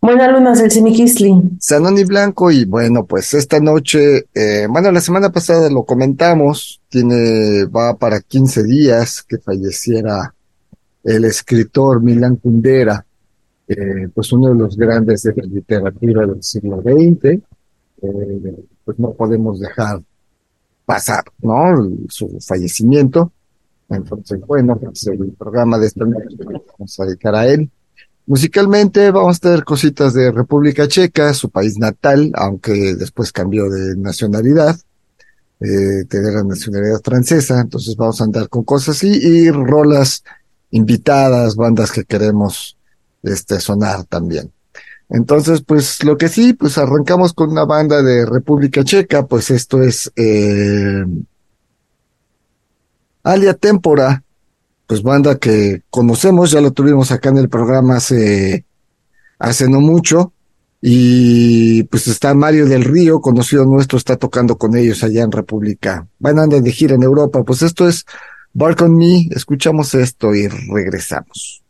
Buena luna, Selciniquisli. Sanoni Blanco, y bueno, pues esta noche, eh, bueno, la semana pasada lo comentamos, tiene, va para 15 días que falleciera el escritor Milan Kundera, eh, pues uno de los grandes de la literatura del siglo XX, eh, pues no podemos dejar pasar, ¿no? Su fallecimiento. Entonces, bueno, pues el programa de esta noche vamos a dedicar a él. Musicalmente vamos a tener cositas de República Checa, su país natal, aunque después cambió de nacionalidad, eh, tener la nacionalidad francesa, entonces vamos a andar con cosas así y rolas invitadas, bandas que queremos este, sonar también. Entonces, pues lo que sí, pues arrancamos con una banda de República Checa, pues esto es eh, Alia Tempora, pues banda que conocemos, ya lo tuvimos acá en el programa hace, hace no mucho, y pues está Mario del Río, conocido nuestro, está tocando con ellos allá en República. Van a andar de gira en Europa, pues esto es Bark on Me, escuchamos esto y regresamos.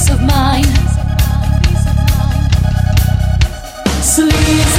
peace of mind. Sleep.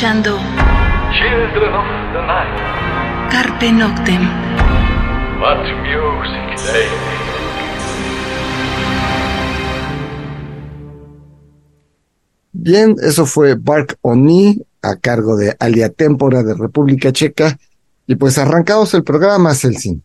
Escuchando Children of the Night. Carpe Noctem. What music they make. Bien, eso fue Bark Oni a cargo de Alia Tempora de República Checa. Y pues arrancamos el programa, Celsin.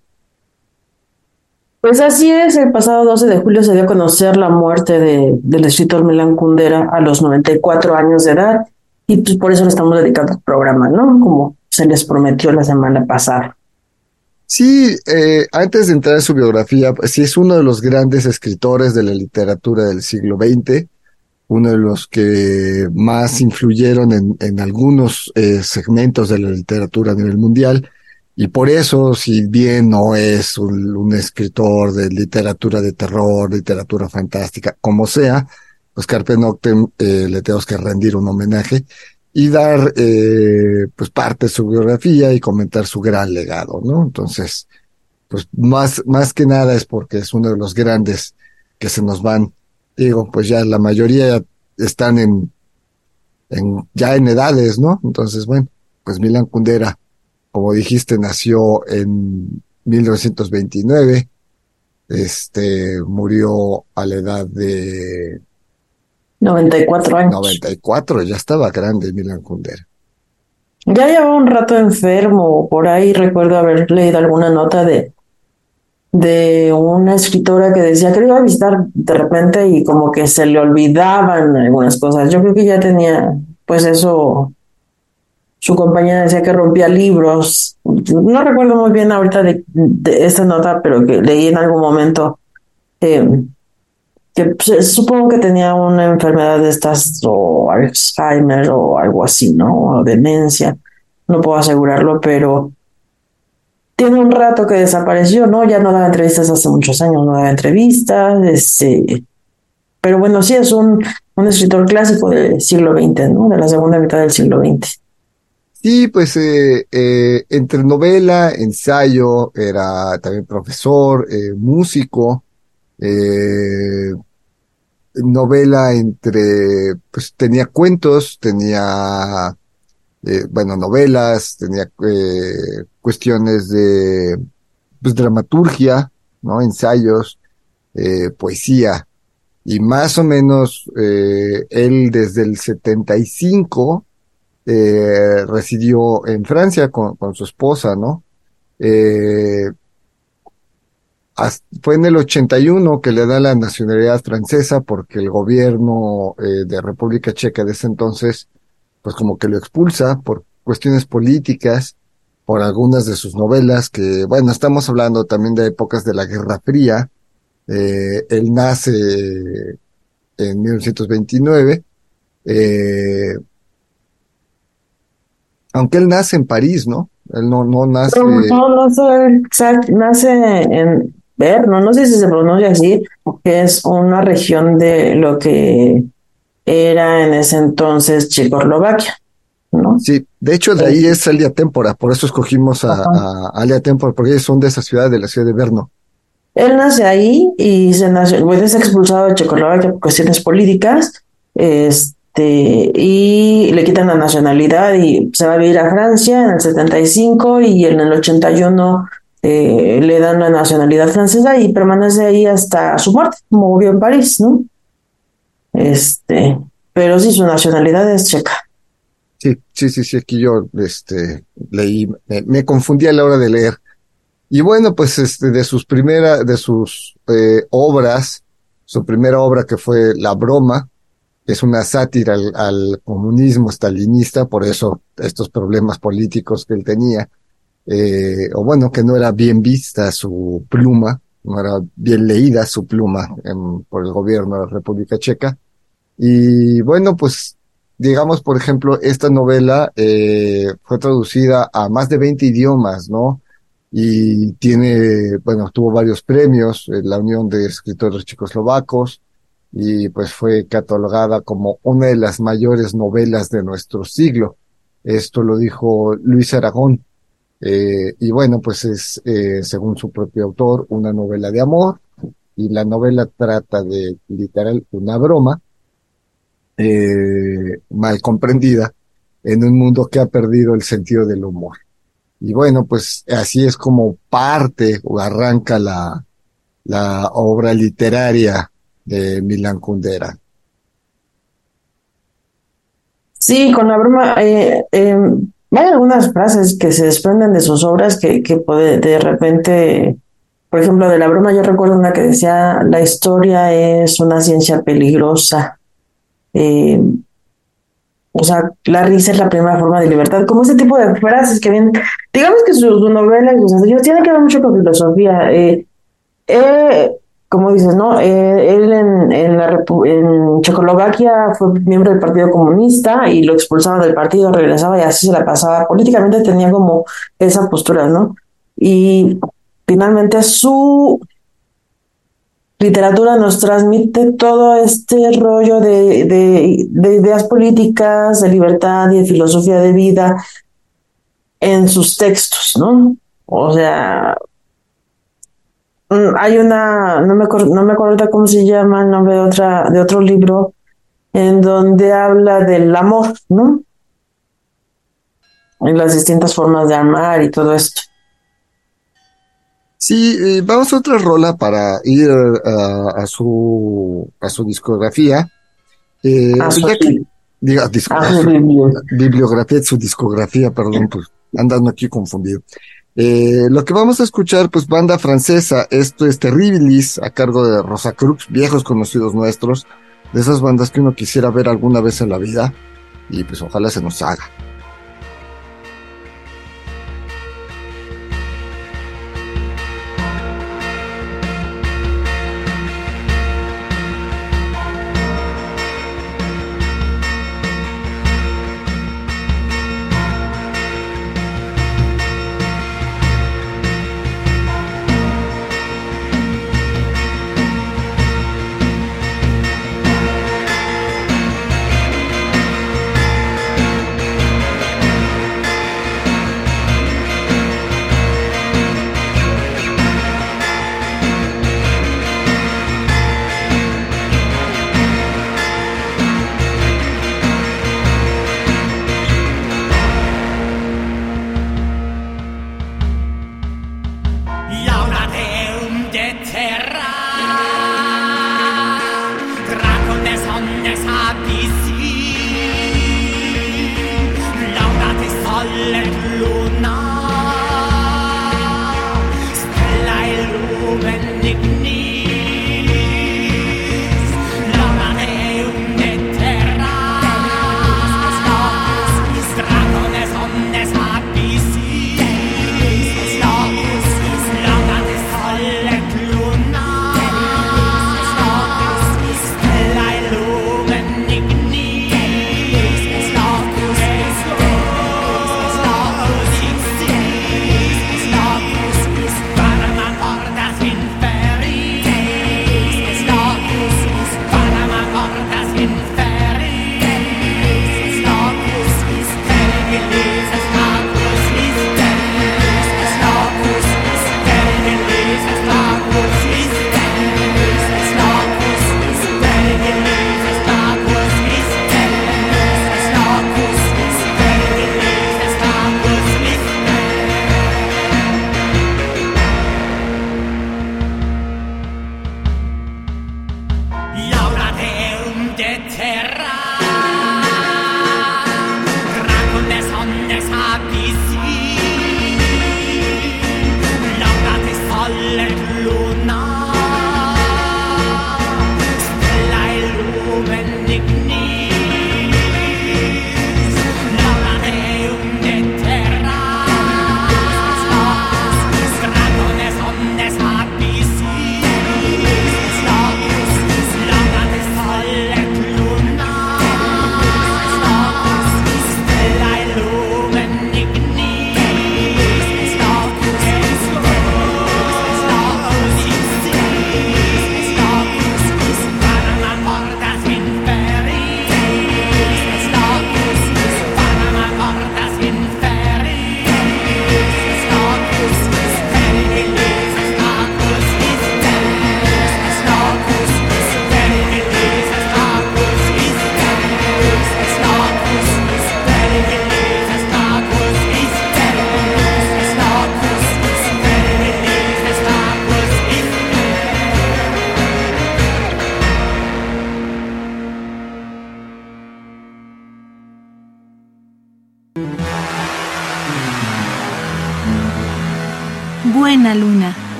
Pues así es, el pasado 12 de julio se dio a conocer la muerte de, del escritor Milan Kundera a los 94 años de edad y pues por eso le estamos dedicando el programa, ¿no? Como se les prometió la semana pasada. Sí, eh, antes de entrar en su biografía, pues sí es uno de los grandes escritores de la literatura del siglo XX, uno de los que más influyeron en, algunos eh, segmentos de la literatura a nivel mundial. Y por eso, si bien no es un escritor de literatura de terror, literatura fantástica, como sea, pues Carpe Noctem eh, le tenemos que rendir un homenaje y dar eh, pues parte de su biografía y comentar su gran legado, ¿no? Entonces, pues más, más que nada es porque es uno de los grandes que se nos van, digo, pues ya la mayoría están en, en ya en edades, ¿no? Entonces, bueno, pues Milan Kundera, como dijiste, nació en 1929, este, murió a la edad de 94 años. 94, ya estaba grande Milan Kundera. Ya llevaba un rato enfermo, por ahí recuerdo haber leído alguna nota de, de una escritora que decía que lo iba a visitar de repente y como que se le olvidaban algunas cosas. Yo creo que ya tenía, pues eso, su compañera decía que rompía libros. No recuerdo muy bien ahorita de, de esta nota, pero que leí en algún momento eh, que pues, supongo que tenía una enfermedad de estas o Alzheimer o algo así, ¿no? O demencia, no puedo asegurarlo, pero tiene un rato que desapareció, ¿no? Ya no daba entrevistas hace muchos años, no daba entrevistas, este, pero bueno, sí es un, un escritor clásico del siglo XX, ¿no? De la segunda mitad del siglo XX. Sí, pues eh, eh, entre novela, ensayo, era también profesor, eh, músico, eh, novela entre, pues tenía cuentos, tenía, eh, bueno, novelas, tenía eh, cuestiones de, pues dramaturgia, ¿no? Ensayos, eh, poesía. Y más o menos, eh, él desde el 75, eh, residió en Francia con, con su esposa, ¿no? Eh, fue en el 81 que le da la nacionalidad francesa porque el gobierno eh, de República Checa de ese entonces, pues como que lo expulsa por cuestiones políticas, por algunas de sus novelas, que bueno, estamos hablando también de épocas de la Guerra Fría. Eh, él nace en 1929. Eh, aunque él nace en París, ¿no? Él no, no nace. No, no, no, exacto, nace en Berno, no sé si se pronuncia así, que es una región de lo que era en ese entonces Checoslovaquia, ¿no? Sí, de hecho de ahí es Alia Tempora, por eso escogimos a, a Alia Tempora, porque ellos son de esa ciudad, de la ciudad de Berno. Él nace ahí y se nació, bueno, es expulsado de Checoslovaquia por cuestiones políticas, este, y le quitan la nacionalidad y se va a vivir a Francia en el 75 y en el 81 eh, le dan la nacionalidad francesa y permanece ahí hasta su muerte, como vivió en París, ¿no? Este, pero sí, su nacionalidad es checa. Sí, sí, sí, sí, aquí yo este, leí, me, me confundí a la hora de leer. Y bueno, pues este, de sus primeras, de sus eh, obras, su primera obra que fue La Broma, es una sátira al, al comunismo stalinista, por eso estos problemas políticos que él tenía eh, o bueno, que no era bien vista su pluma, no era bien leída su pluma en, por el gobierno de la República Checa. Y bueno, pues digamos, por ejemplo, esta novela eh, fue traducida a más de 20 idiomas, ¿no? Y tiene, bueno, tuvo varios premios en la Unión de Escritores Checoslovacos y pues fue catalogada como una de las mayores novelas de nuestro siglo. Esto lo dijo Luis Aragón, eh, y bueno, pues es, eh, según su propio autor, una novela de amor, y la novela trata de, literal, una broma, eh, mal comprendida, en un mundo que ha perdido el sentido del humor. Y bueno, pues así es como parte o arranca la, la obra literaria de Milan Kundera. Sí, con la broma, eh, hay algunas frases que se desprenden de sus obras que, que puede, de repente, por ejemplo, de la broma yo recuerdo una que decía, la historia es una ciencia peligrosa. Eh, o sea, la risa es la primera forma de libertad, como ese tipo de frases que vienen, digamos que sus novelas sus ensayos tienen que ver mucho con filosofía. Eh, eh, como dices, ¿no? Eh, él en, en, la en Checoslovaquia fue miembro del Partido Comunista y lo expulsaban del partido, regresaba y así se la pasaba. Políticamente tenía como esa postura, ¿no? Y finalmente su literatura nos transmite todo este rollo de, de, de, ideas políticas, de libertad y de filosofía de vida en sus textos, ¿no? O sea, hay una, no me, no me acuerdo cómo se llama el nombre de, otra, de otro libro, en donde habla del amor, ¿no? En las distintas formas de amar y todo esto. Sí, eh, vamos a otra rola para ir a su a su discografía. Eh, Ah, pues su- que- diga, disco- Ah, su bibliografía, su discografía, perdón, pues andando aquí confundido. Eh, lo que vamos a escuchar, pues banda francesa, esto es Terribilis, a cargo de Rosa Cruz, viejos conocidos nuestros, de esas bandas que uno quisiera ver alguna vez en la vida, y pues ojalá se nos haga.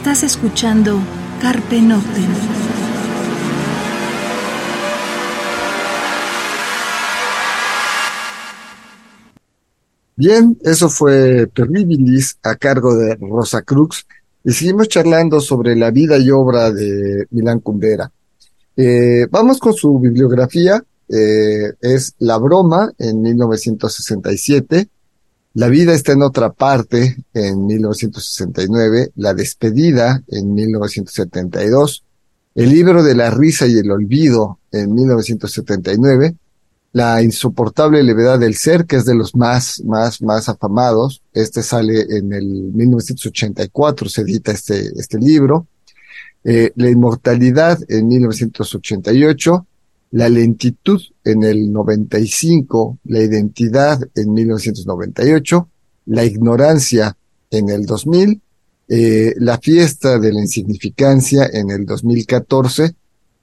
Estás escuchando Carpe Noctem. Bien, eso fue Terribilis a cargo de Rosa Cruz y seguimos charlando sobre la vida y obra de Milán Kundera. Eh, vamos con su bibliografía, eh, es La Broma en 1967, La vida está en otra parte en 1969, La Despedida en 1972, El libro de la risa y el olvido en 1979, la insoportable levedad del ser, que es de los más, más, más afamados. Este sale en el 1984, se edita este, este libro. Eh, la inmortalidad en 1988, la lentitud en el 95, la identidad en 1998, la ignorancia en el 2000, eh, la fiesta de la insignificancia en el 2014.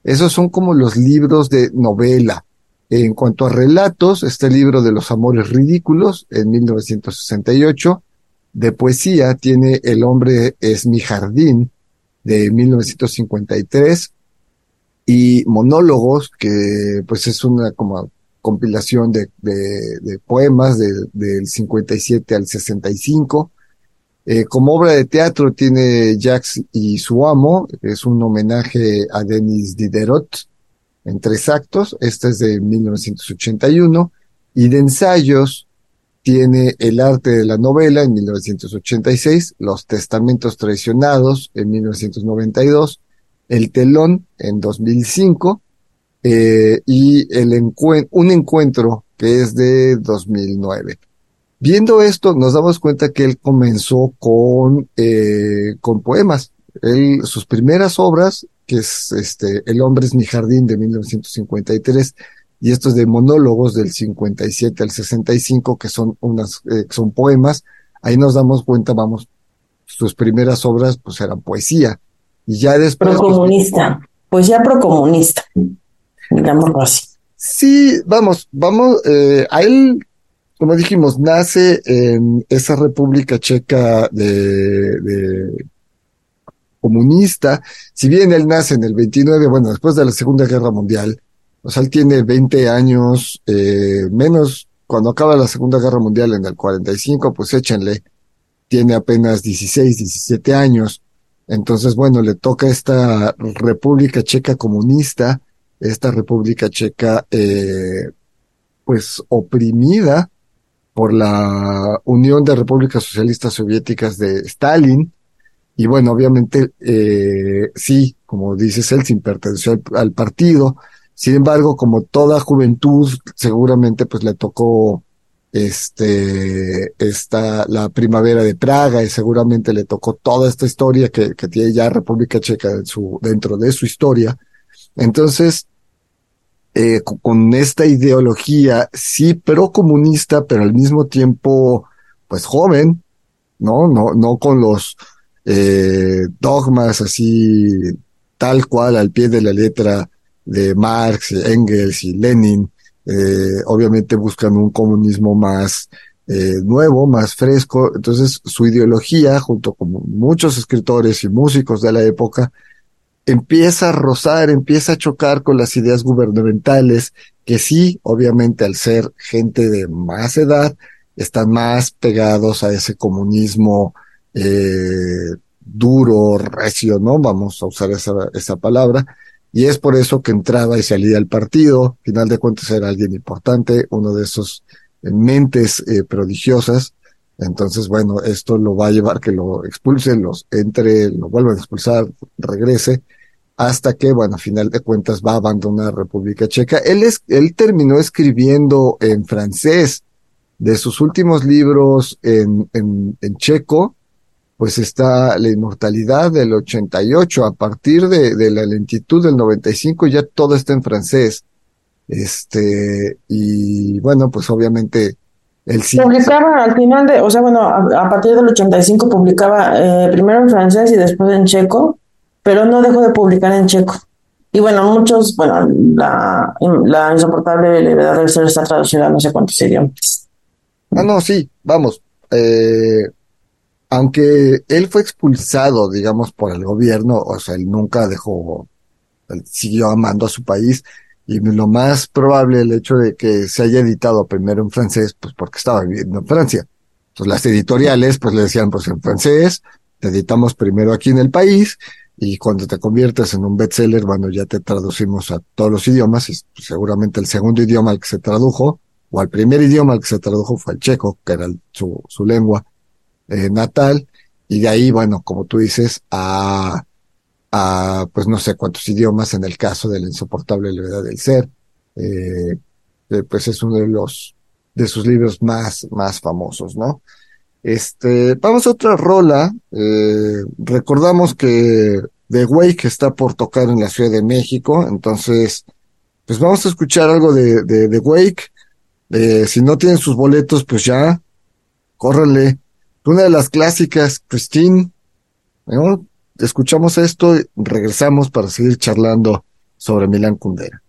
Esos son como los libros de novela en cuanto a relatos, este libro de los amores ridículos en 1968. De poesía tiene El hombre es mi jardín de 1953 y monólogos que pues es una como compilación de, de, de poemas de, del 57 al 65. Eh, como obra de teatro tiene Jacques y su amo, es un homenaje a Denis Diderot, en tres actos, este es de 1981, y de ensayos tiene El arte de la novela en 1986, Los testamentos traicionados en 1992, El telón en 2005 eh, y el un encuentro que es de 2009. Viendo esto, nos damos cuenta que él comenzó con, eh, con poemas. Él, sus primeras obras que es este El hombre es mi jardín de 1953 y estos de monólogos del 57 al 65 que son unas eh, son poemas, ahí nos damos cuenta, vamos, sus primeras obras pues eran poesía y ya después pues, procomunista, poesía procomunista, digámoslo así. Sí, vamos, vamos, eh, a él como dijimos, nace en esa República Checa de, de comunista, si bien él nace en el 29, bueno, después de la Segunda Guerra Mundial, o sea, él tiene 20 años, eh, menos cuando acaba la Segunda Guerra Mundial en el 45, pues échenle, tiene apenas 16, 17 años. Entonces, bueno, le toca esta República Checa comunista, esta República Checa, eh, pues oprimida por la Unión de Repúblicas Socialistas Soviéticas de Stalin, y bueno, obviamente, eh, sí, como dices él, sin pertenecer al, partido. Sin embargo, como toda juventud, seguramente pues le tocó este, esta, la primavera de Praga y seguramente le tocó toda esta historia que, que tiene ya República Checa en su, dentro de su historia. Entonces, eh, con esta ideología, sí, pero comunista, pero al mismo tiempo, pues joven, ¿no? No, no con los, eh, dogmas así tal cual al pie de la letra de Marx, Engels y Lenin, eh, obviamente buscan un comunismo más eh, nuevo, más fresco. Entonces su ideología, junto con muchos escritores y músicos de la época, empieza a rozar, empieza a chocar con las ideas gubernamentales, que sí, obviamente al ser gente de más edad, están más pegados a ese comunismo eh, duro, recio, ¿no? Vamos a usar esa, esa palabra. Y es por eso que entraba y salía al partido. Final de cuentas era alguien importante, uno de esos mentes eh, prodigiosas. Entonces, bueno, esto lo va a llevar que lo expulsen, los entre, lo vuelvan a expulsar, regrese, hasta que, bueno, a final de cuentas va a abandonar República Checa. Él es, él terminó escribiendo en francés de sus últimos libros en, en, en checo, pues está la inmortalidad del 88. A partir de, de la lentitud del 95 ya todo está en francés. Este, y bueno, pues obviamente el sí. Publicaba al final de, o sea, bueno, a, partir del 85 publicaba eh, primero en francés y después en checo, pero no dejó de publicar en checo. Y bueno, muchos, bueno, la, la insoportable levedad del ser está traducida a no sé cuántos idiomas. Ah, no, sí, vamos. Eh, aunque él fue expulsado, digamos, por el gobierno, o sea, él nunca dejó, él siguió amando a su país, y lo más probable el hecho de que se haya editado primero en francés, pues porque estaba viviendo en Francia. Entonces las editoriales, pues le decían, pues en francés, te editamos primero aquí en el país, y cuando te conviertes en un bestseller, bueno, ya te traducimos a todos los idiomas, y seguramente el segundo idioma al que se tradujo, o al primer idioma al que se tradujo fue el checo, que era su lengua eh, natal, y de ahí, bueno, como tú dices, a, a, pues no sé cuántos idiomas en el caso de la insoportable levedad del ser, eh, eh, pues es uno de los, de sus libros más, más famosos, ¿no? Este, vamos a otra rola, eh, recordamos que The Wake está por tocar en la Ciudad de México, entonces, pues vamos a escuchar algo de, de The Wake, eh, si no tienen sus boletos, pues ya, córranle. Una de las clásicas, Christine. Escuchamos esto y regresamos para seguir charlando sobre Milán Kundera.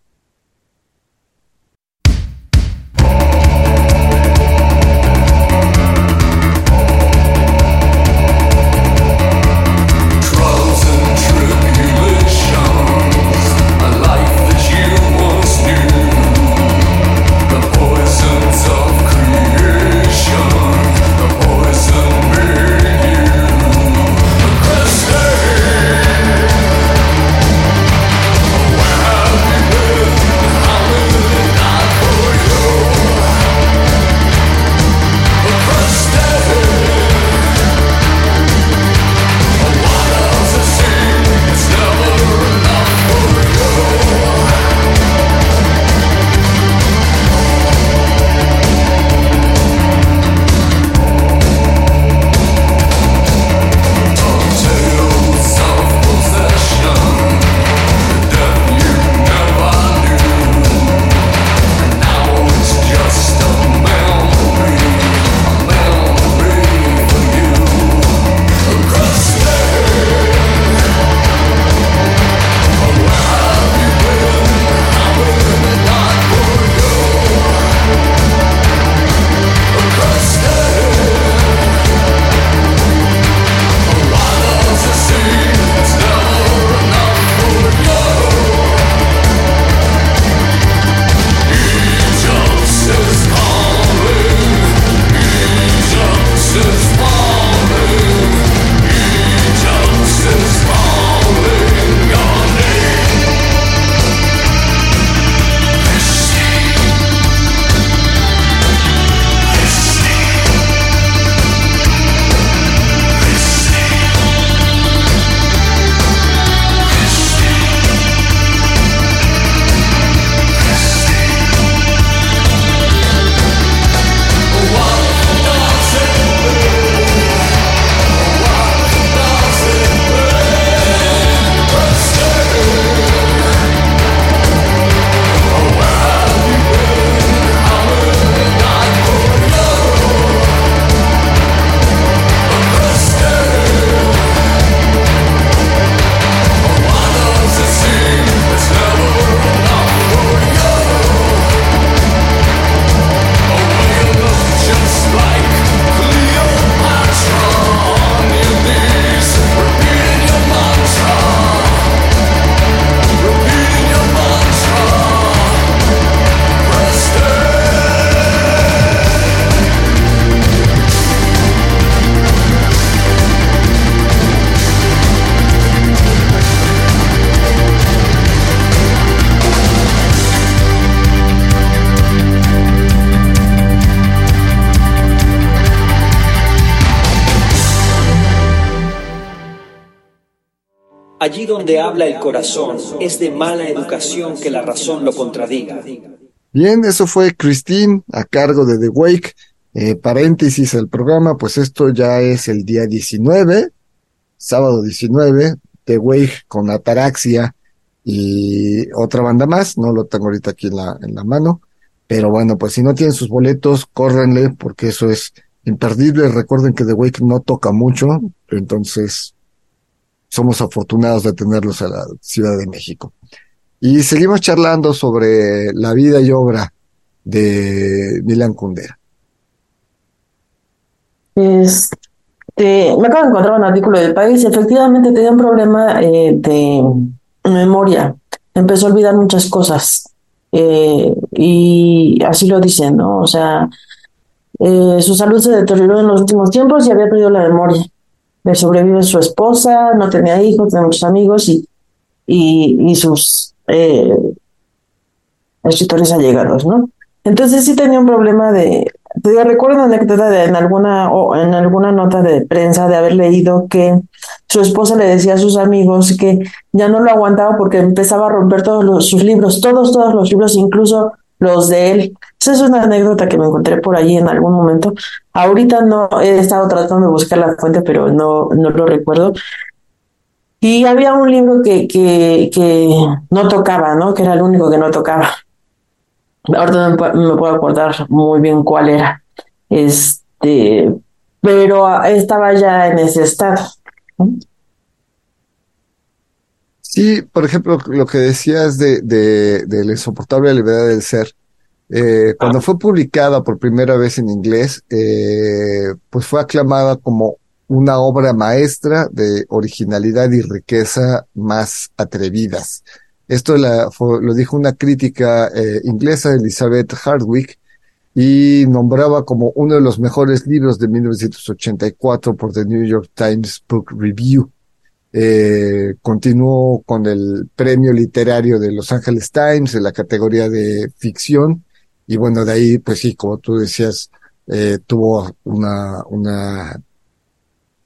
El corazón, es de mala educación que la razón lo contradiga. Bien, eso fue Christine a cargo de The Wake. Eh, paréntesis el programa, pues esto ya es el día 19, sábado 19, The Wake con Ataraxia y otra banda más, no lo tengo ahorita aquí en la, en la mano, pero bueno, pues si no tienen sus boletos, córrenle porque eso es imperdible. Recuerden que The Wake no toca mucho, entonces somos afortunados de tenerlos a la Ciudad de México. Y seguimos charlando sobre la vida y obra de Milan Kundera. Es, este, me acabo de encontrar un artículo del país, efectivamente tenía un problema eh, de memoria, empezó a olvidar muchas cosas. Eh, y así lo dicen, ¿no? O sea, eh, su salud se deterioró en los últimos tiempos y había perdido la memoria. Le sobrevive su esposa, no tenía hijos, tenía muchos amigos y, y, y sus eh, escritores allegados, ¿no? Entonces sí tenía un problema de, te digo, recuerdo una anécdota en alguna, o en alguna nota de prensa de haber leído que su esposa le decía a sus amigos que ya no lo aguantaba porque empezaba a romper todos los, sus libros, todos, todos los libros, incluso los de él. Esa es una anécdota que me encontré por allí en algún momento. Ahorita no he estado tratando de buscar la fuente, pero no, no lo recuerdo. Y había un libro que, que, no tocaba, ¿no? Que era el único que no tocaba. Ahorita no me, pu- me puedo acordar muy bien cuál era. Este, pero estaba ya en ese estado. Sí, por ejemplo, lo que decías de, de, de la insoportable levedad del ser, eh, cuando fue publicada por primera vez en inglés, eh, pues fue aclamada como una obra maestra de originalidad y riqueza más atrevidas. Esto la, fue- lo dijo una crítica eh, inglesa, Elizabeth Hardwick, y nombraba como uno de los mejores libros de 1984 por The New York Times Book Review. Eh, continuó con el premio literario de Los Angeles Times en la categoría de ficción. Y bueno, de ahí, pues sí, como tú decías, eh, tuvo una, una,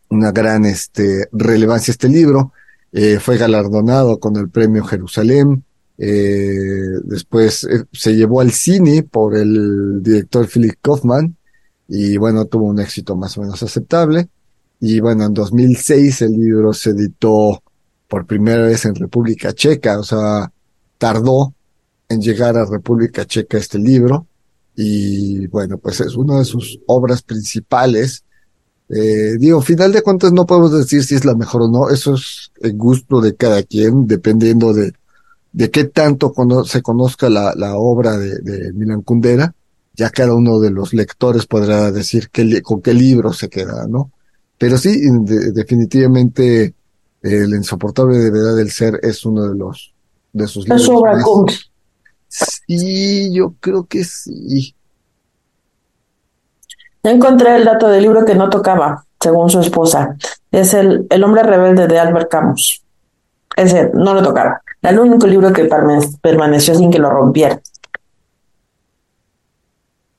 una gran este, relevancia este libro. Eh, fue galardonado con el premio Jerusalén. Eh, después se llevó al cine por el director Philip Kaufman. Y bueno, tuvo un éxito más o menos aceptable. Y bueno, en 2006 el libro se editó por primera vez en República Checa, o sea, tardó en llegar a República Checa este libro. Y bueno, pues es una de sus obras principales. Eh, digo, final de cuentas no podemos decir si es la mejor o no, eso es el gusto de cada quien, dependiendo de, de qué tanto se conozca la, la obra de, de Milan Kundera. Ya cada uno de los lectores podrá decir qué, con qué libro se queda, ¿no? Pero sí, de- definitivamente El insoportable debilidad del ser es uno de los de sus libros obra más-. Sí, yo creo que sí. Ya encontré el dato del libro que no tocaba, según su esposa. Es el, el hombre rebelde de Albert Camus. Ese no lo tocaba. Era el único libro que permaneció sin que lo rompiera.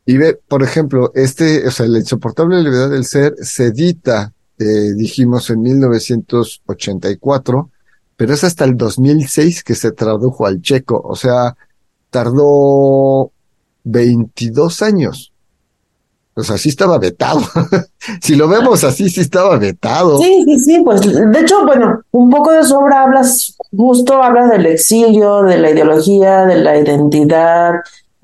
Y ve, por ejemplo, este, o sea, la insoportable levedad del ser se edita, eh, dijimos, en 1984, pero es hasta el 2006 que se tradujo al checo, o sea, tardó 22 años. O sea, sí estaba vetado. si lo vemos así, sí estaba vetado. Sí, sí, sí, pues de hecho, bueno, un poco de su obra hablas, justo habla del exilio, de la ideología, de la identidad,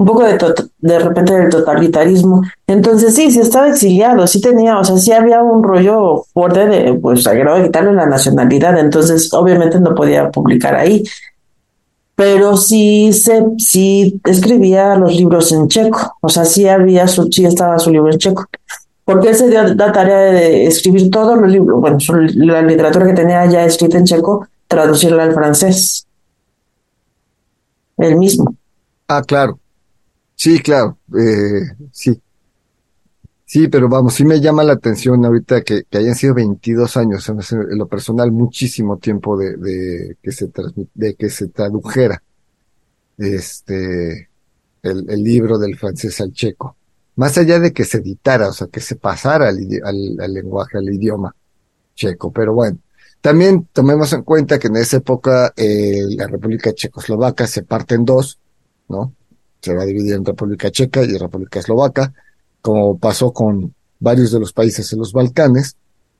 un poco de, de repente del totalitarismo. Entonces sí, sí estaba exiliado, sí tenía, o sea, sí había un rollo fuerte de, pues, a grado de quitarle la nacionalidad, entonces obviamente no podía publicar ahí. Pero sí se, sí escribía los libros en checo, o sea, sí había su, sí estaba su libro en checo porque él se dio la tarea de escribir todos los libros, bueno, la literatura que tenía ya escrita en checo, traducirla al francés. Él mismo. Ah, claro. Sí, claro. Eh, sí. Sí, pero vamos, sí me llama la atención ahorita que, hayan sido 22 años, en lo personal muchísimo tiempo de, de que se de que se tradujera este el, libro del francés al checo. Más allá de que se editara, o sea, que se pasara al, al lenguaje, al idioma checo. Pero bueno, también tomemos en cuenta que en esa época eh, la República Checoslovaca se parte en dos, ¿no? Se va a dividir en República Checa y República Eslovaca, como pasó con varios de los países en los Balcanes.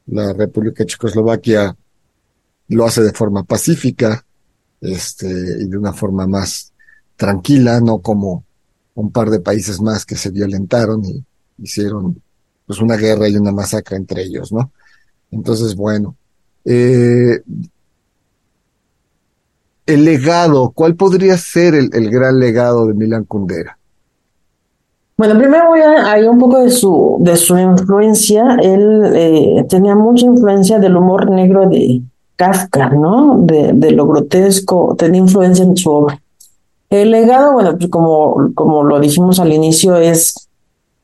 La República Checoslovaquia lo hace de forma pacífica, este, y de una forma más tranquila, no como un par de países más que se violentaron y hicieron pues una guerra y una masacre entre ellos, ¿no? Entonces, bueno, eh, el legado, ¿cuál podría ser el, el gran legado de Milan Kundera? Bueno, primero voy a ir un poco de su, de su influencia. Él eh, tenía mucha influencia del humor negro de Kafka, ¿no? De, de lo grotesco, tenía influencia en su obra. El legado, bueno, pues como, como lo dijimos al inicio, es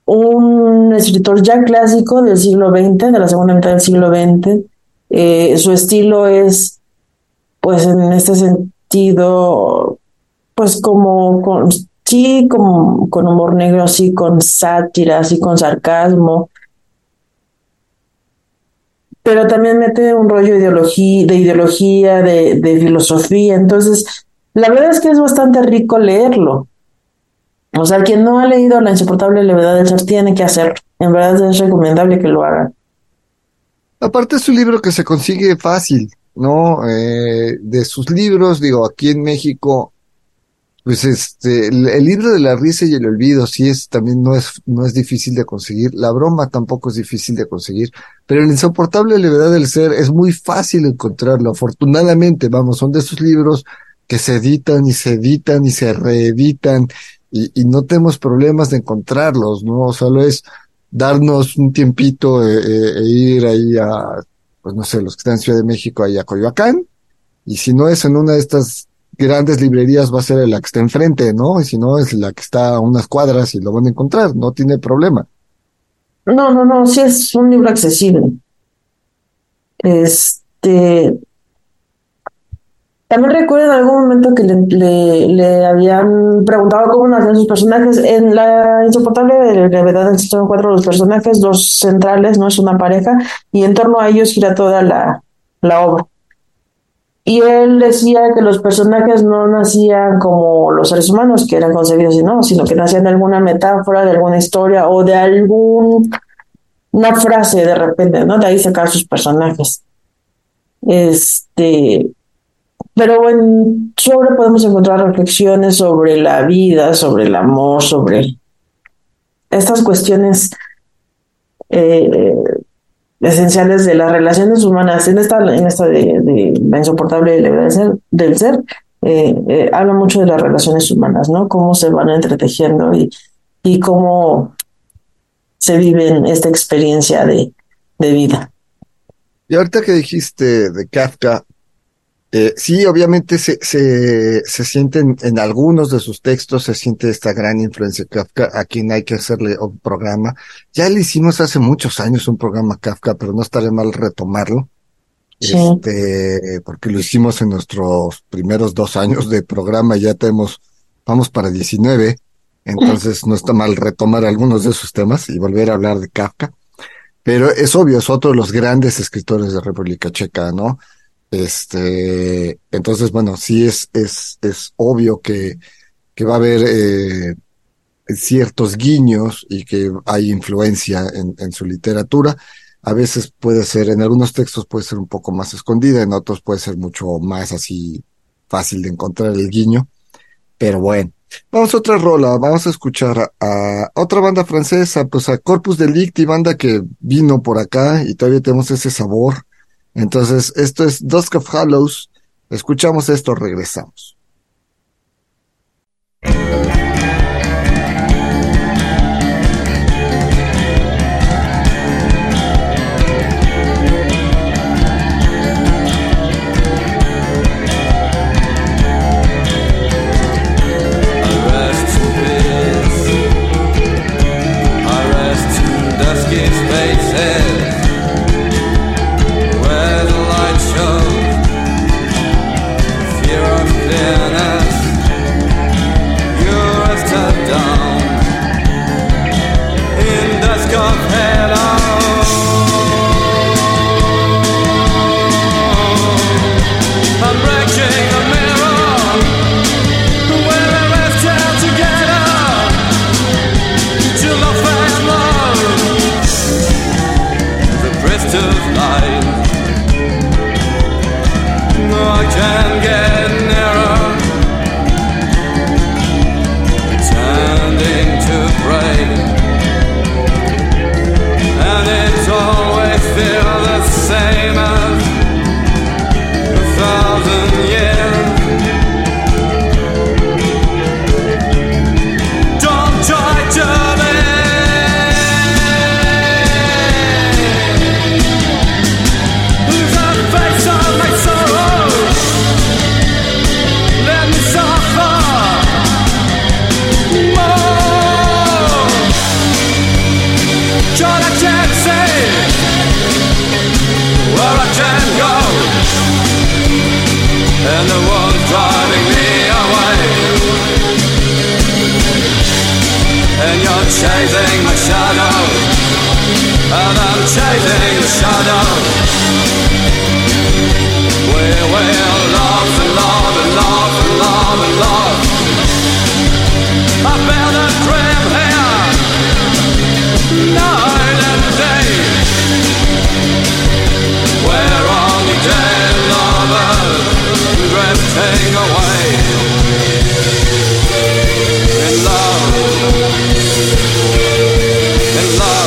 un escritor ya clásico del siglo XX, de la segunda mitad del siglo XX. Eh, su estilo es, pues en este sentido, pues como con, sí, como con humor negro, así con sátira, así con sarcasmo. Pero también mete un rollo de ideología, de ideología, de, filosofía. Entonces, la verdad es que es bastante rico leerlo. O sea, quien no ha leído La insoportable levedad del ser tiene que hacerlo. En verdad es recomendable que lo haga. Aparte es un libro que se consigue fácil, ¿no? Eh, de sus libros, digo, aquí en México, pues este, el, libro de la risa y el olvido sí es, también no es, no es difícil de conseguir. La broma tampoco es difícil de conseguir. Pero la insoportable levedad del ser es muy fácil encontrarlo. Afortunadamente, vamos, son de esos libros que se editan y se editan y se reeditan y, y no tenemos problemas de encontrarlos, ¿no? Solo es darnos un tiempito e, e, ir ahí a, pues no sé, los que están en Ciudad de México, ahí a Coyoacán, y si no es en una de estas grandes librerías va a ser la que está enfrente, ¿no? Y si no es la que está a unas cuadras y lo van a encontrar, no tiene problema. No, no, no, sí es un libro accesible. Este, también recuerdo en algún momento que le, le, habían preguntado cómo nacían sus personajes. En la insoportable gravedad del son cuatro los personajes, dos centrales, no es una pareja, y en torno a ellos gira toda la, la obra. Y él decía que los personajes no nacían como los seres humanos, que eran concebidos, no, sino que nacían de alguna metáfora, de alguna historia o de algún una frase de repente, ¿no? De ahí sacar sus personajes. Este, pero en sobre podemos encontrar reflexiones sobre la vida, sobre el amor, sobre estas cuestiones eh, esenciales de las relaciones humanas. En esta, en esta de, de la insoportable del ser, del ser eh, eh, habla mucho de las relaciones humanas, ¿no? Cómo se van entretejiendo y, y cómo se vive esta experiencia de, de vida. Y ahorita que dijiste de Kafka, eh, sí, obviamente se, se, se sienten en algunos de sus textos, se siente esta gran influencia de Kafka, a quien hay que hacerle un programa. Ya le hicimos hace muchos años un programa Kafka, pero no estaría mal retomarlo. Sí. Este, porque lo hicimos en nuestros primeros dos años de programa, ya tenemos, vamos para 19, entonces no está mal retomar algunos de esos temas y volver a hablar de Kafka. Pero es obvio, es otro de los grandes escritores de República Checa, ¿no? Este, entonces, bueno, sí es, es, es obvio que, que va a haber eh, ciertos guiños y que hay influencia en, su literatura. A veces puede ser, en algunos textos puede ser un poco más escondida, en otros puede ser mucho más así fácil de encontrar el guiño. Pero bueno, vamos a otra rola, vamos a escuchar a, a otra banda francesa, pues a Corpus Delicti, banda que vino por acá y todavía tenemos ese sabor entonces, esto es Dusk of Hallows. Escuchamos esto, regresamos. Love love love love. I here, night and day. We're dead lovers drifting away in love, in love.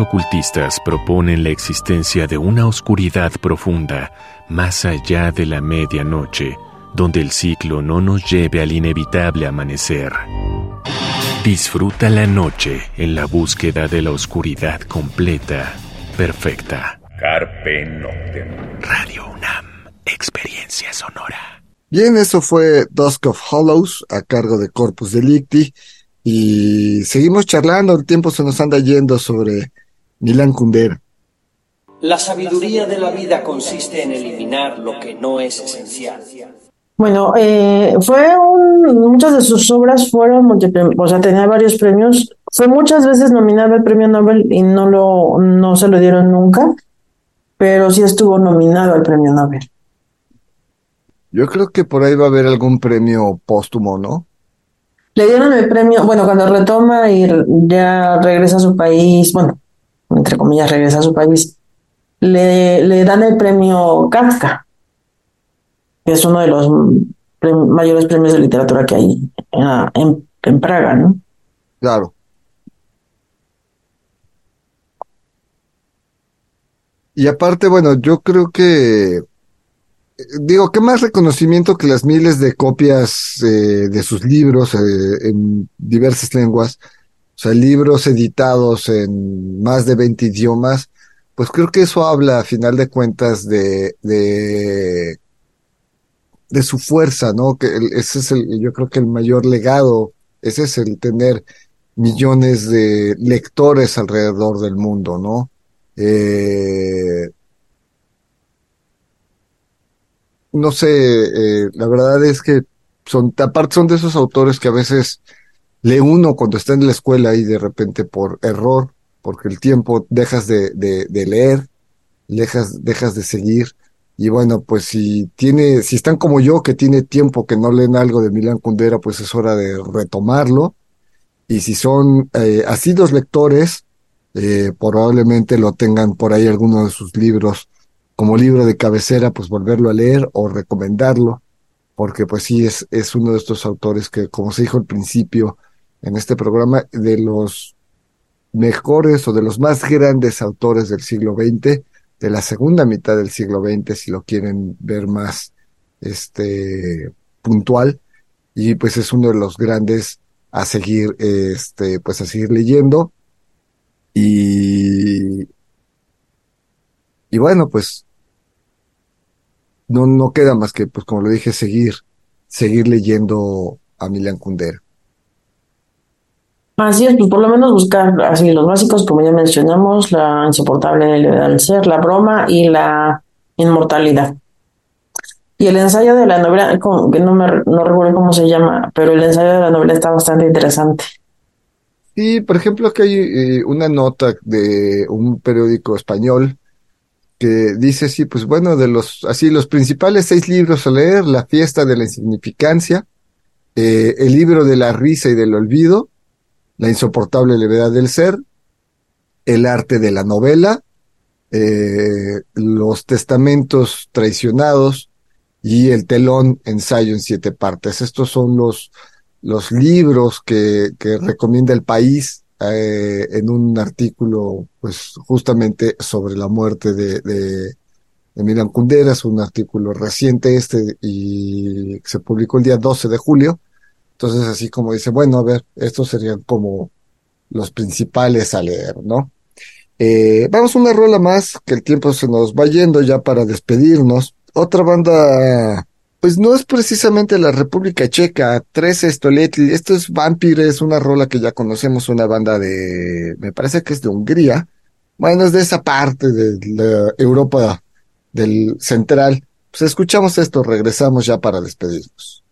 Ocultistas proponen la existencia de una oscuridad profunda más allá de la medianoche, donde el ciclo no nos lleve al inevitable amanecer. Disfruta la noche en la búsqueda de la oscuridad completa, perfecta. Carpe Noctem. Radio UNAM, experiencia sonora. Bien, eso fue Dusk of Hollows a cargo de Corpus Delicti y seguimos charlando, el tiempo se nos anda yendo sobre Milan Kundera. La sabiduría de la vida consiste en eliminar lo que no es esencial. Bueno, eh, fue un, muchas de sus obras fueron o sea, tenía varios premios. Fue muchas veces nominado al premio Nobel y no lo, no se lo dieron nunca, pero sí estuvo nominado al premio Nobel. Yo creo que por ahí va a haber algún premio póstumo, ¿no? Le dieron el premio, bueno, cuando retoma y ya regresa a su país, bueno, entre comillas regresa a su país, le, le dan el premio Kafka, que es uno de los mayores premios de literatura que hay ah, en, en Praga, ¿no? Claro. Y aparte, bueno, yo creo que, eh, digo, ¿qué más reconocimiento que las miles de copias eh, de sus libros eh, en diversas lenguas? O sea, libros editados en más de 20 idiomas, pues creo que eso habla a final de cuentas de, de, de su fuerza, ¿no? Ese es el, yo creo que el mayor legado, ese es el tener millones de lectores alrededor del mundo, ¿no? Eh, no sé, eh, la verdad es que son, aparte son de esos autores que a veces lee uno cuando está en la escuela y de repente por error, porque el tiempo dejas de, de, leer, dejas, de seguir. Y bueno, pues si tiene, si están como yo, que tiene tiempo que no leen algo de Milan Kundera, pues es hora de retomarlo. Y si son eh, asidos lectores, eh, probablemente lo tengan por ahí alguno de sus libros como libro de cabecera, pues volverlo a leer o recomendarlo, porque pues sí es, es uno de estos autores que, como se dijo al principio en este programa, de los mejores o de los más grandes autores del siglo XX, de la segunda mitad del siglo XX, si lo quieren ver más este puntual, y pues es uno de los grandes a seguir, este, pues a seguir leyendo. Y, y bueno, pues no, no queda más que, pues como lo dije, seguir, seguir leyendo a Milan Kundera. Así es, pues por lo menos buscar así los básicos, como ya mencionamos, la insoportable levedad ser, la broma y la inmortalidad. Y el ensayo de la novela, que no me no recuerdo cómo se llama, pero el ensayo de la novela está bastante interesante. Sí, por ejemplo, que hay eh, una nota de un periódico español que dice, sí, pues bueno, de los, así, los principales seis libros a leer, La fiesta de la insignificancia, eh, El libro de la risa y del olvido, La insoportable levedad del ser, El arte de la novela, eh, Los testamentos traicionados y El telón, ensayo en siete partes. Estos son los, los libros que, que recomienda el país eh, en un artículo, pues justamente sobre la muerte de, de, de Milan Kundera, es un artículo reciente este y se publicó el día 12 de julio. Entonces, así como dice, bueno, a ver, estos serían como los principales a leer, ¿no? Eh, vamos una rola más, que el tiempo se nos va yendo ya para despedirnos. Otra banda pues no es precisamente la República Checa, 13 Stoletli, esto es Vampire, es una rola que ya conocemos, una banda de, me parece que es de Hungría, bueno, es de esa parte de la Europa del central. Pues escuchamos esto, regresamos ya para despedirnos.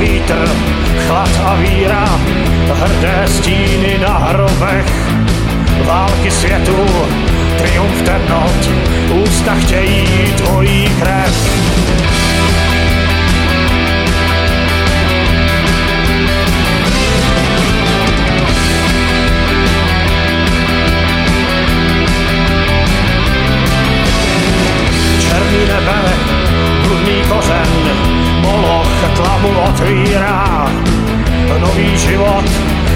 Vítr, chlad a víra, hrdé stíny na hrobech. Války světu, triumf temnot, ústa chtějí tvojí krev. černý nebe, bludný kořen, moloch tlamu otvírá. Nový život,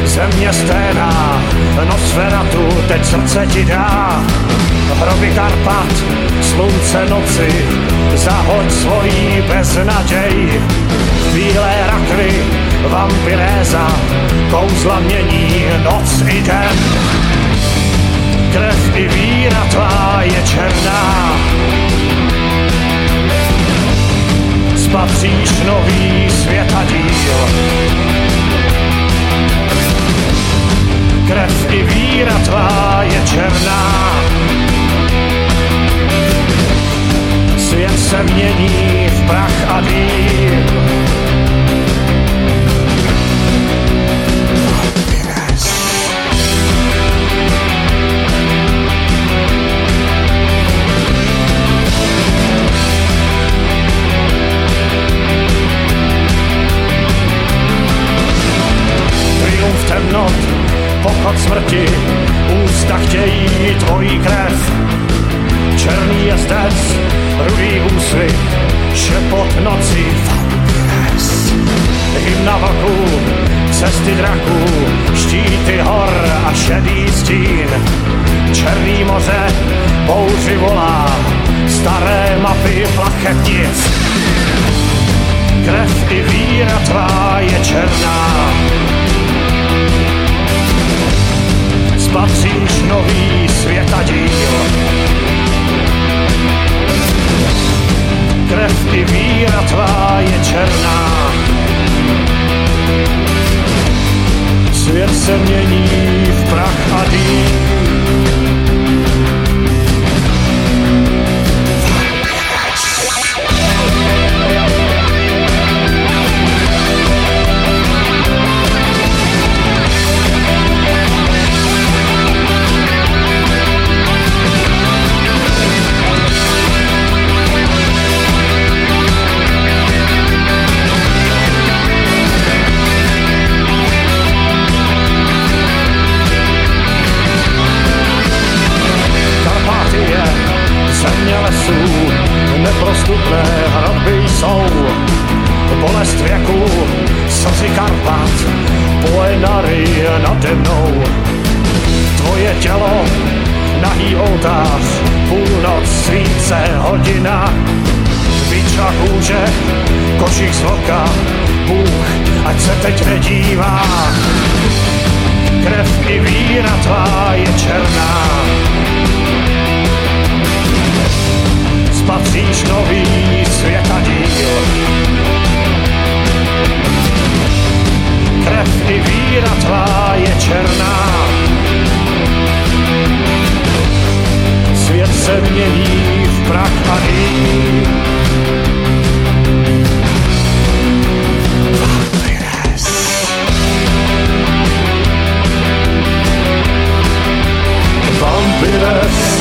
země sténá, nosferatu teď srdce ti dá. Hroby Karpat, slunce noci, zahoď svojí beznaděj. Bílé rakvy, vampiréza, kouzla mění noc i den. Krev i víra tvá je černá, nový světadíl. Krev i víra tvá je černá. Svět se mění v prach a dým. Svíce, hodina. Víča kůže, košík z vlka, Bůh, ať se teď nedívá. Krev i víra tvá je černá. spatříš nový světadíl. Krev i víra tvá je černá. Se mění v prach a dým. Vampires.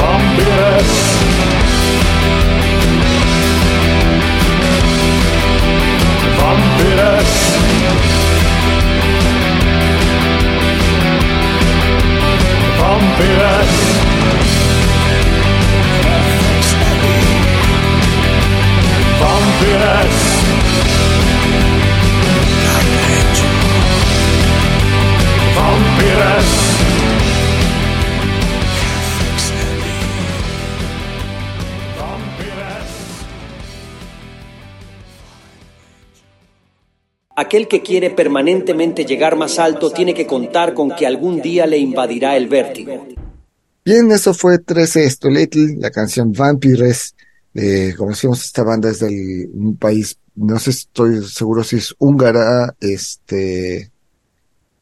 Vampires. Vampires Vampires. Vampires. Vampires Aquel que quiere permanentemente llegar más alto tiene que contar con que algún día le invadirá el vértigo. Bien, eso fue 13 Esto Little, la canción Vampires. Eh, como decimos, esta banda es de un país, no sé, estoy seguro si es húngara, este,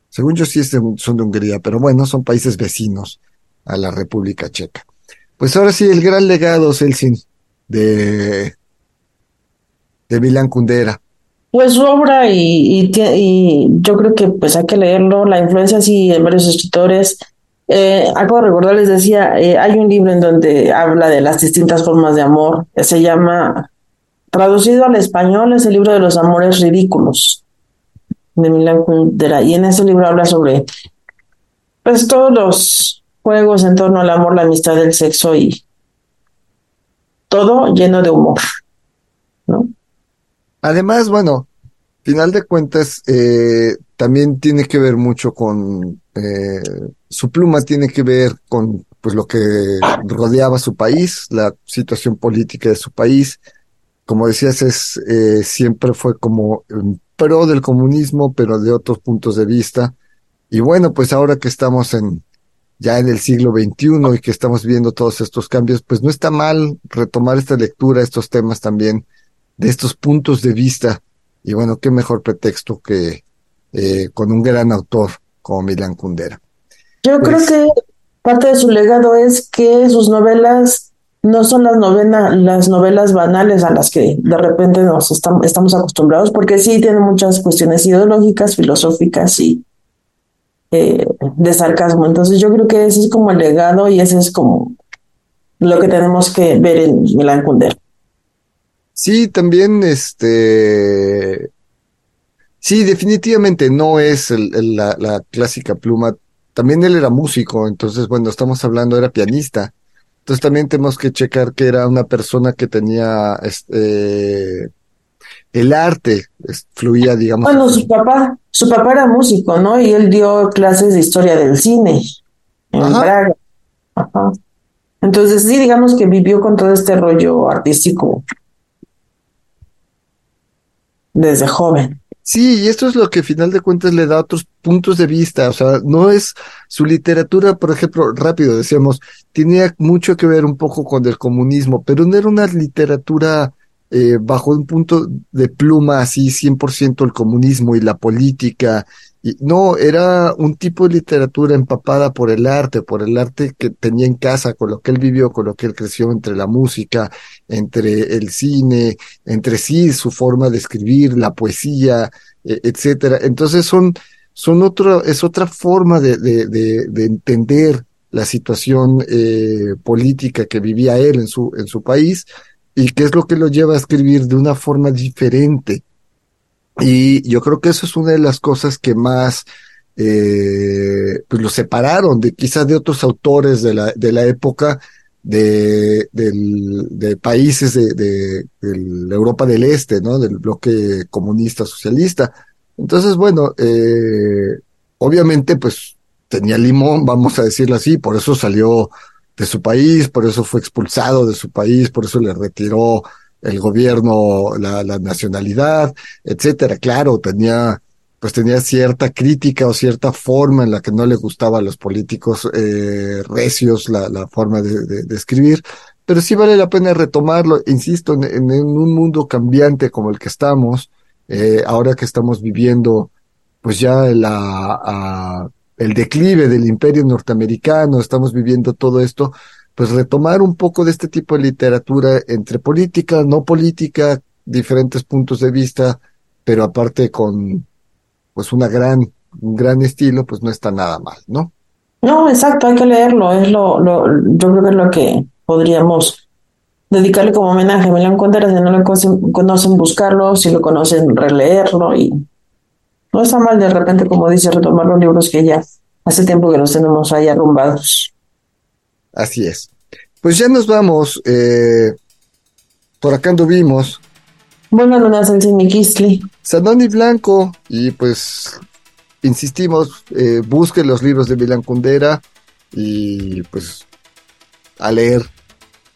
según yo sí es de- son de Hungría, pero bueno, son países vecinos a la República Checa. Pues ahora sí, el gran legado, Celsin, de, de Milan Kundera. Pues su obra y, y, yo creo que pues hay que leerlo, la influencia sí en varios escritores. Eh, acabo de recordar, les decía, eh, hay un libro en donde habla de las distintas formas de amor, se llama, traducido al español, es el libro de los amores ridículos de Milan Kundera. Y en ese libro habla sobre pues todos los juegos en torno al amor, la amistad, el sexo y todo lleno de humor, ¿no? Además, bueno, final de cuentas, eh, también tiene que ver mucho con, eh, su pluma tiene que ver con, pues, lo que rodeaba su país, la situación política de su país. Como decías, es, eh, siempre fue como en pro del comunismo, pero de otros puntos de vista. Y bueno, pues ahora que estamos en, ya en el siglo XXI y que estamos viendo todos estos cambios, pues no está mal retomar esta lectura, estos temas también de estos puntos de vista. Y bueno, qué mejor pretexto que eh, con un gran autor como Milan Kundera. Yo creo Pues- que parte de su legado es que sus novelas no son las, novena, las novelas banales a las que de repente nos estam- estamos acostumbrados, porque sí tienen muchas cuestiones ideológicas, filosóficas y eh, de sarcasmo. Entonces yo creo que ese es como el legado y ese es como lo que tenemos que ver en Milán Kundera. Sí, también este, sí, definitivamente no es el- el- la, la clásica pluma también él era músico, entonces, bueno, estamos hablando, era pianista. Entonces también tenemos que checar que era una persona que tenía este, el arte, fluía, digamos. Bueno, su papá, su papá era músico, ¿no? Y él dio clases de historia del cine en Praga. Ajá. Entonces sí, digamos que vivió con todo este rollo artístico desde joven. Sí, y esto es lo que al final de cuentas le da otros puntos de vista, o sea, no es su literatura, por ejemplo, rápido decíamos, tenía mucho que ver un poco con el comunismo, pero no era una literatura eh, bajo un punto de pluma así 100% el comunismo y la política. Y, no, era un tipo de literatura empapada por el arte, por el arte que tenía en casa, con lo que él vivió, con lo que él creció entre la música, entre el cine, entre sí su forma de escribir, la poesía, e, etcétera. Entonces son, son otro, es otra forma de, de, de, de entender la situación eh, política que vivía él en su, en su país y qué es lo que lo lleva a escribir de una forma diferente. Y yo creo que eso es una de las cosas que más eh, pues lo separaron de quizás de otros autores de la, de la época de, de países de, de, de, Europa del Este, ¿no? Del bloque comunista socialista. Entonces, bueno, eh, obviamente, pues tenía limón, vamos a decirlo así, por eso salió de su país, por eso fue expulsado de su país, por eso le retiró el gobierno la, la nacionalidad, etcétera. Claro, tenía pues tenía cierta crítica o cierta forma en la que no le gustaba a los políticos eh, recios la, la forma de, de, de, escribir, pero sí vale la pena retomarlo, insisto, en, un mundo cambiante como el que estamos, eh, ahora que estamos viviendo pues ya la, a, el declive del imperio norteamericano, estamos viviendo todo esto, pues retomar un poco de este tipo de literatura entre política, no política, diferentes puntos de vista, pero aparte con pues una gran, un gran estilo, pues no está nada mal, ¿no? No, exacto, hay que leerlo, es lo, lo yo creo que es lo que podríamos dedicarle como homenaje a Milán Contreras, si no lo conocen, buscarlo, si lo conocen, releerlo y no está mal de repente, como dice, retomar los libros que ya hace tiempo que los tenemos ahí arrumbados. Así es. Pues ya nos vamos. Eh, por acá anduvimos. Buenas noches, Sanchiniquistli. Sanoni Blanco. Y pues, insistimos, eh, busquen los libros de Milán Kundera y pues a leer,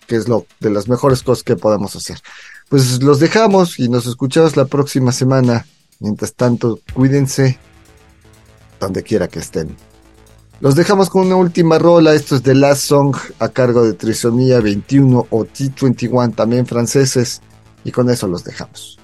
que es lo de las mejores cosas que podemos hacer. Pues los dejamos y nos escuchamos la próxima semana. Mientras tanto, cuídense donde quiera que estén. Los dejamos con una última rola. Esto es The Last Song a cargo de Trisomía 21 o T21, también franceses. Y con eso los dejamos.